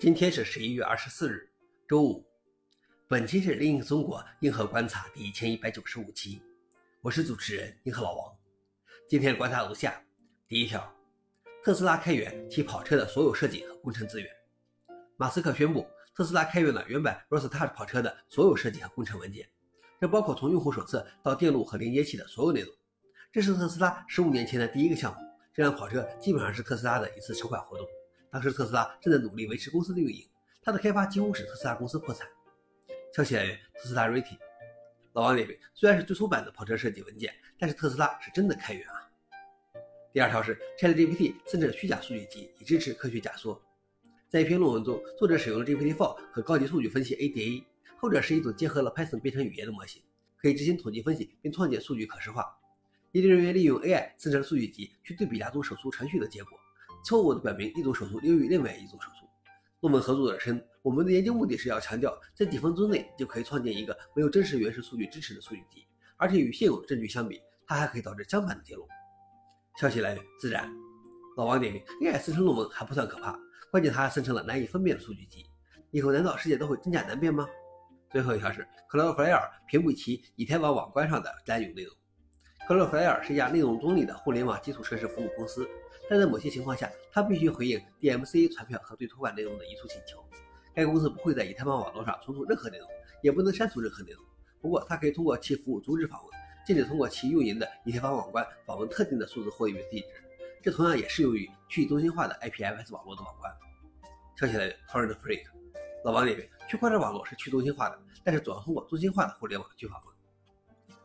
今天是十一月二十四日，周五。本期是《另一个中国硬核观察》第一千一百九十五期，我是主持人硬核老王。今天观察如下：第一条，特斯拉开源其跑车的所有设计和工程资源。马斯克宣布，特斯拉开源了原版 Roadster 跑车的所有设计和工程文件，这包括从用户手册到电路和连接器的所有内容。这是特斯拉十五年前的第一个项目，这辆跑车基本上是特斯拉的一次筹款活动。当时特斯拉正在努力维持公司的运营，它的开发几乎使特斯拉公司破产。消息来源：特斯拉 Rating。老王点评：虽然是最初版的跑车设计文件，但是特斯拉是真的开源啊。第二条是 ChatGPT 生成虚假数据集，以支持科学假说。在一篇论文中，作者使用了 GPT-4 和高级数据分析 ADA，后者是一种结合了 Python 编程语言的模型，可以执行统计分析并创建数据可视化。研究人员利用 AI 生成数据集去对比两组手术程序的结果。错误地表明一种手术优于另外一种手术。论文合作者称，我们的研究目的是要强调，在几分钟内就可以创建一个没有真实原始数据支持的数据集，而且与现有的证据相比，它还可以导致相反的结论。消息来源：自然。老王点评：AI 生成论文还不算可怕，关键它还生成了难以分辨的数据集。以后难道世界都会真假难辨吗？最后一条是，Cloudflare 屏蔽其以太网网关上的滥用内容。Cloudflare 是一家内容中立的互联网基础设施服务公司。但在某些情况下，它必须回应 DMCA 传票和对托管内容的移除请求。该公司不会在以太坊网络上存储任何内容，也不能删除任何内容。不过，它可以通过其服务阻止访问，禁止通过其运营的以太坊网关访问特定的数字货币地址。这同样也适用于去中心化的 IPFS 网络的网关。消息来源：Torrent Freak。老王点评：区块链网络是去中心化的，但是主要通过中心化的互联网去访问。